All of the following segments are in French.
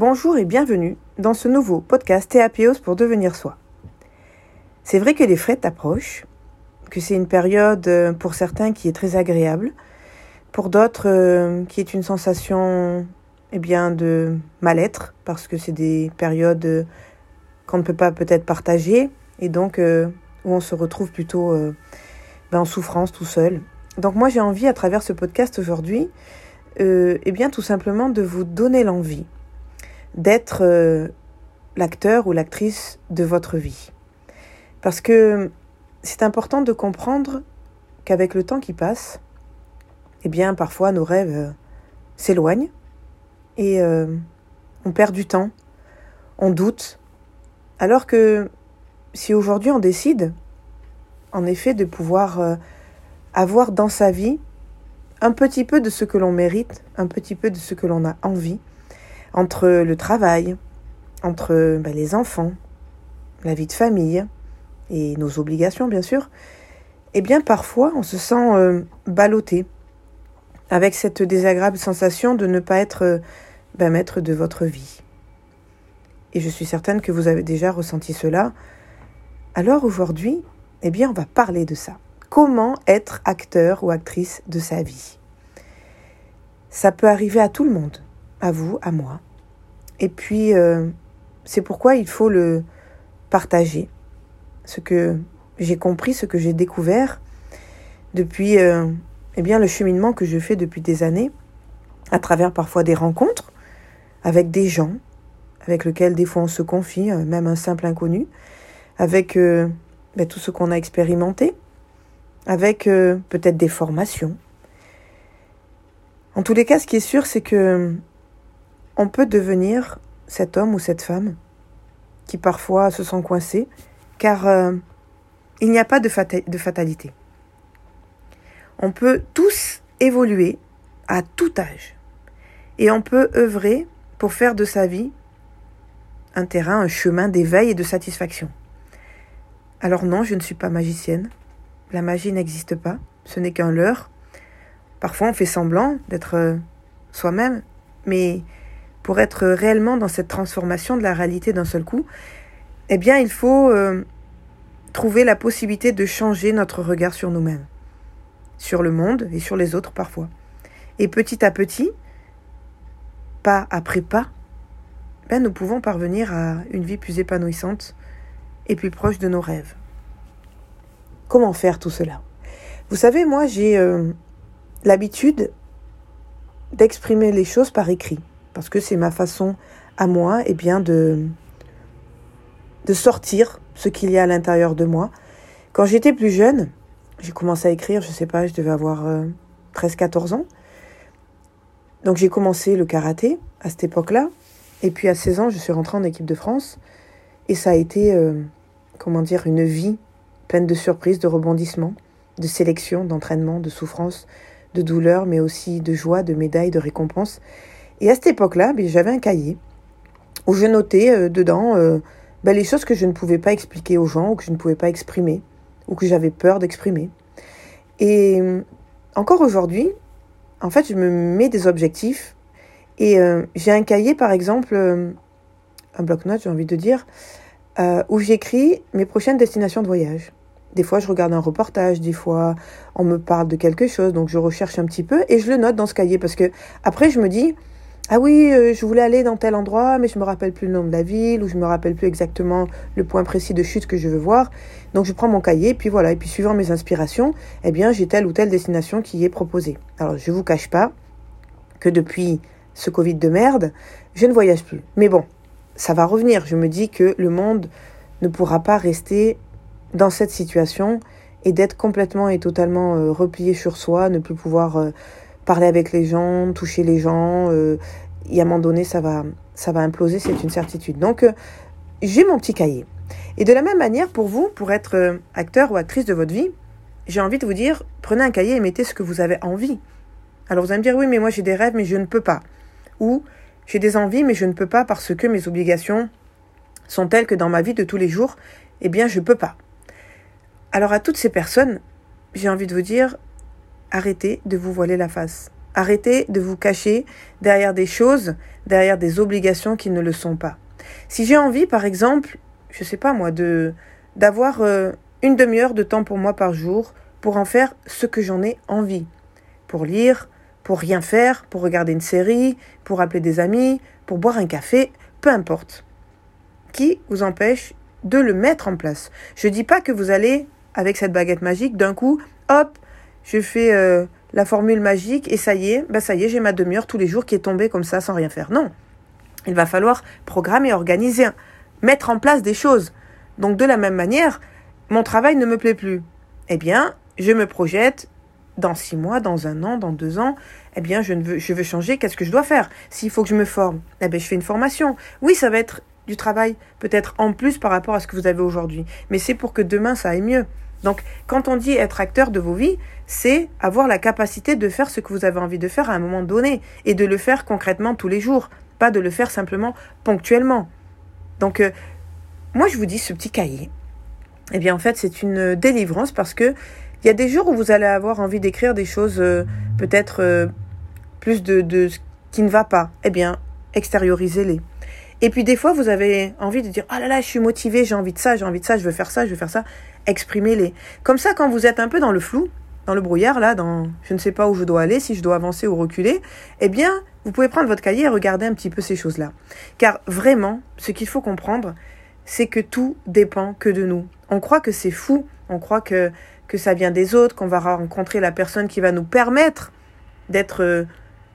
Bonjour et bienvenue dans ce nouveau podcast Théapios pour devenir soi. C'est vrai que les fêtes approchent, que c'est une période euh, pour certains qui est très agréable, pour d'autres euh, qui est une sensation eh bien de mal-être parce que c'est des périodes euh, qu'on ne peut pas peut-être partager et donc où on se retrouve plutôt ben, en souffrance tout seul. Donc moi j'ai envie à travers ce podcast aujourd'hui eh bien tout simplement de vous donner l'envie d'être euh, l'acteur ou l'actrice de votre vie. Parce que c'est important de comprendre qu'avec le temps qui passe, eh bien parfois nos rêves euh, s'éloignent et euh, on perd du temps, on doute. Alors que si aujourd'hui on décide, en effet, de pouvoir avoir dans sa vie un petit peu de ce que l'on mérite, un petit peu de ce que l'on a envie, entre le travail, entre ben, les enfants, la vie de famille et nos obligations bien sûr, eh bien parfois on se sent euh, ballotté avec cette désagréable sensation de ne pas être euh, ben, maître de votre vie. Et je suis certaine que vous avez déjà ressenti cela. Alors aujourd'hui, eh bien on va parler de ça. Comment être acteur ou actrice de sa vie? Ça peut arriver à tout le monde à vous, à moi. Et puis, euh, c'est pourquoi il faut le partager. Ce que j'ai compris, ce que j'ai découvert depuis euh, eh bien, le cheminement que je fais depuis des années, à travers parfois des rencontres avec des gens avec lesquels des fois on se confie, euh, même un simple inconnu, avec ben, tout ce qu'on a expérimenté, avec peut-être des formations. En tous les cas, ce qui est sûr, c'est que on peut devenir cet homme ou cette femme qui parfois se sent coincé, car euh, il n'y a pas de, fatalité. On peut tous évoluer à tout âge et on peut œuvrer pour faire de sa vie un terrain, un chemin d'éveil et de satisfaction. Alors non, je ne suis pas magicienne. La magie n'existe pas. Ce n'est qu'un leurre. Parfois, on fait semblant d'être euh, soi-même, mais pour être réellement dans cette transformation de la réalité d'un seul coup, eh il faut euh, trouver la possibilité de changer notre regard sur nous-mêmes, sur le monde et sur les autres parfois. Et petit à petit, pas après pas, ben, nous pouvons parvenir à une vie plus épanouissante et plus proche de nos rêves. Comment faire tout cela? Vous savez, moi, j'ai euh, l'habitude d'exprimer les choses par écrit parce que c'est ma façon à moi et eh bien de, de sortir ce qu'il y a à l'intérieur de moi. Quand j'étais plus jeune, j'ai commencé à écrire, je sais pas, je devais avoir 13-14 euh, ans. Donc j'ai commencé le karaté à cette époque-là. Et puis à 16 ans, je suis rentrée en équipe de France. Et ça a été, euh, comment dire, une vie pleine de surprises, de rebondissements, de sélection, d'entraînement, de souffrance, de douleur, mais aussi de joie, de médailles, de récompenses. Et à cette époque-là, ben, j'avais un cahier où je notais euh, dedans euh, ben, les choses que je ne pouvais pas expliquer aux gens ou que je ne pouvais pas exprimer ou que j'avais peur d'exprimer. Et euh, encore aujourd'hui, en fait, je me mets des objectifs et j'ai un cahier, par exemple, un bloc-notes, j'ai envie de dire, où j'écris mes prochaines destinations de voyage. Des fois, je regarde un reportage, des fois, on me parle de quelque chose, donc je recherche un petit peu et je le note dans ce cahier parce que après, je me dis, ah oui, euh, je voulais aller dans tel endroit, mais je me rappelle plus le nom de la ville, ou je me rappelle plus exactement le point précis de chute que je veux voir. Donc je prends mon cahier, puis voilà, et puis suivant mes inspirations, eh bien j'ai telle ou telle destination qui est proposée. Alors je vous cache pas que depuis ce Covid de merde, je ne voyage plus. Mais bon, ça va revenir. Je me dis que le monde ne pourra pas rester dans cette situation et d'être complètement et totalement euh, replié sur soi, ne plus pouvoir euh, parler avec les gens, toucher les gens. Euh, et à un moment donné, ça va, ça va imploser, c'est une certitude. Donc, euh, j'ai mon petit cahier. Et de la même manière, pour vous, pour être euh, acteur ou actrice de votre vie, j'ai envie de vous dire, prenez un cahier et mettez ce que vous avez envie. Alors vous allez me dire, oui, mais moi j'ai des rêves, mais je ne peux pas. Ou j'ai des envies, mais je ne peux pas parce que mes obligations sont telles que dans ma vie de tous les jours, eh bien, je ne peux pas. Alors à toutes ces personnes, j'ai envie de vous dire, Arrêtez de vous voiler la face. Arrêtez de vous cacher derrière des choses, derrière des obligations qui ne le sont pas. Si j'ai envie, par exemple, je sais pas moi, de d'avoir euh, une demi-heure de temps pour moi par jour pour en faire ce que j'en ai envie, pour lire, pour rien faire, pour regarder une série, pour appeler des amis, pour boire un café, peu importe. Qui vous empêche de le mettre en place? Je dis pas que vous allez avec cette baguette magique d'un coup, hop, je fais euh, la formule magique et ça y est, bah ça y est, j'ai ma demi-heure tous les jours qui est tombée comme ça sans rien faire. Non. Il va falloir programmer, organiser, mettre en place des choses. Donc de la même manière, mon travail ne me plaît plus. Eh bien, je me projette dans six mois, dans un an, dans deux ans, eh bien, je, veux, je veux changer, qu'est-ce que je dois faire? S'il faut que je me forme, eh bien, je fais une formation. Oui, ça va être du travail, peut-être en plus par rapport à ce que vous avez aujourd'hui, mais c'est pour que demain, ça aille mieux. Donc, quand on dit être acteur de vos vies, c'est avoir la capacité de faire ce que vous avez envie de faire à un moment donné et de le faire concrètement tous les jours, pas de le faire simplement ponctuellement. Donc, euh, moi, je vous dis ce petit cahier. Eh bien, en fait, c'est une délivrance parce que il y a des jours où vous allez avoir envie d'écrire des choses euh, peut-être euh, plus de, de ce qui ne va pas. Eh bien, extériorisez-les. Et puis des fois, vous avez envie de dire oh là là, je suis motivé, j'ai envie de ça, j'ai envie de ça, je veux faire ça, je veux faire ça. Exprimez-les. Comme ça, quand vous êtes un peu dans le flou, dans le brouillard, là, dans je ne sais pas où je dois aller, si je dois avancer ou reculer, eh bien, vous pouvez prendre votre cahier et regarder un petit peu ces choses-là. Car vraiment, ce qu'il faut comprendre, c'est que tout dépend que de nous. On croit que c'est fou, on croit que, que ça vient des autres, qu'on va rencontrer la personne qui va nous permettre d'être euh,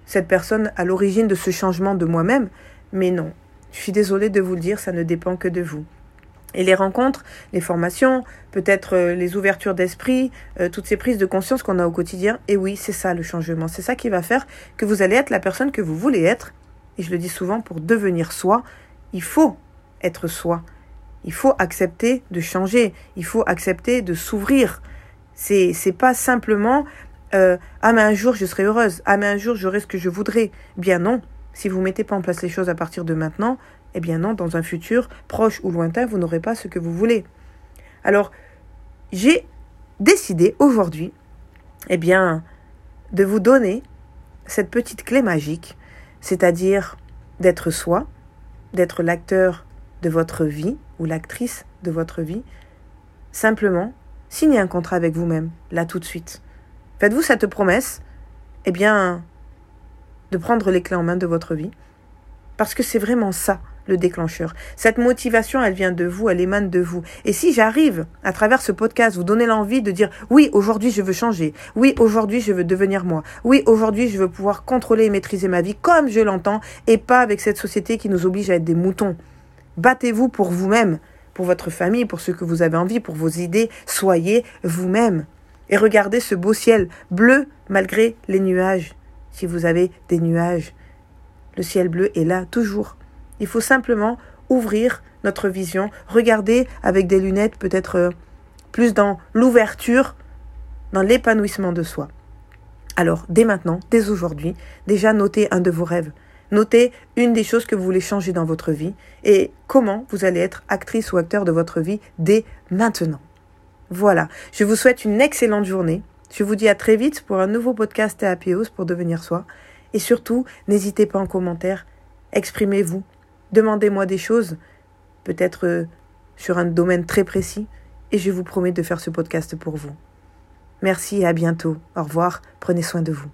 cette personne à l'origine de ce changement de moi-même. Mais non, je suis désolée de vous le dire, ça ne dépend que de vous. Et les rencontres, les formations, peut-être euh, les ouvertures d'esprit, euh, toutes ces prises de conscience qu'on a au quotidien, et oui, c'est ça le changement. C'est ça qui va faire que vous allez être la personne que vous voulez être. Et je le dis souvent, pour devenir soi, il faut être soi. Il faut accepter de changer. Il faut accepter de s'ouvrir. C'est, c'est pas simplement euh, ah mais un jour je serai heureuse, ah mais un jour j'aurai ce que je voudrais. Bien non, si vous ne mettez pas en place les choses à partir de maintenant, eh bien non, dans un futur proche ou lointain, vous n'aurez pas ce que vous voulez. Alors, j'ai décidé aujourd'hui, eh bien, de vous donner cette petite clé magique, c'est-à-dire d'être soi, d'être l'acteur de votre vie ou l'actrice de votre vie. Simplement, signez un contrat avec vous-même, là tout de suite. Faites-vous cette promesse, eh bien, de prendre les clés en main de votre vie. Parce que c'est vraiment ça le déclencheur. Cette motivation, elle vient de vous, elle émane de vous. Et si j'arrive, à travers ce podcast, vous donner l'envie de dire oui, aujourd'hui je veux changer, oui, aujourd'hui je veux devenir moi, oui, aujourd'hui je veux pouvoir contrôler et maîtriser ma vie comme je l'entends, et pas avec cette société qui nous oblige à être des moutons. Battez-vous pour vous-même, pour votre famille, pour ce que vous avez envie, pour vos idées, soyez vous-même. Et regardez ce beau ciel bleu malgré les nuages si vous avez des nuages. Le ciel bleu est là toujours. Il faut simplement ouvrir notre vision, regarder avec des lunettes peut-être euh, plus dans l'ouverture, dans l'épanouissement de soi. Alors, dès maintenant, dès aujourd'hui, déjà notez un de vos rêves. Notez une des choses que vous voulez changer dans votre vie et comment vous allez être actrice ou acteur de votre vie dès maintenant. Voilà, je vous souhaite une excellente journée. Je vous dis à très vite pour un nouveau podcast Théapios pour devenir soi. Et surtout, n'hésitez pas en commentaire, exprimez-vous, demandez-moi des choses, peut-être euh, sur un domaine très précis, et je vous promets de faire ce podcast pour vous. Merci et à bientôt. Au revoir, prenez soin de vous.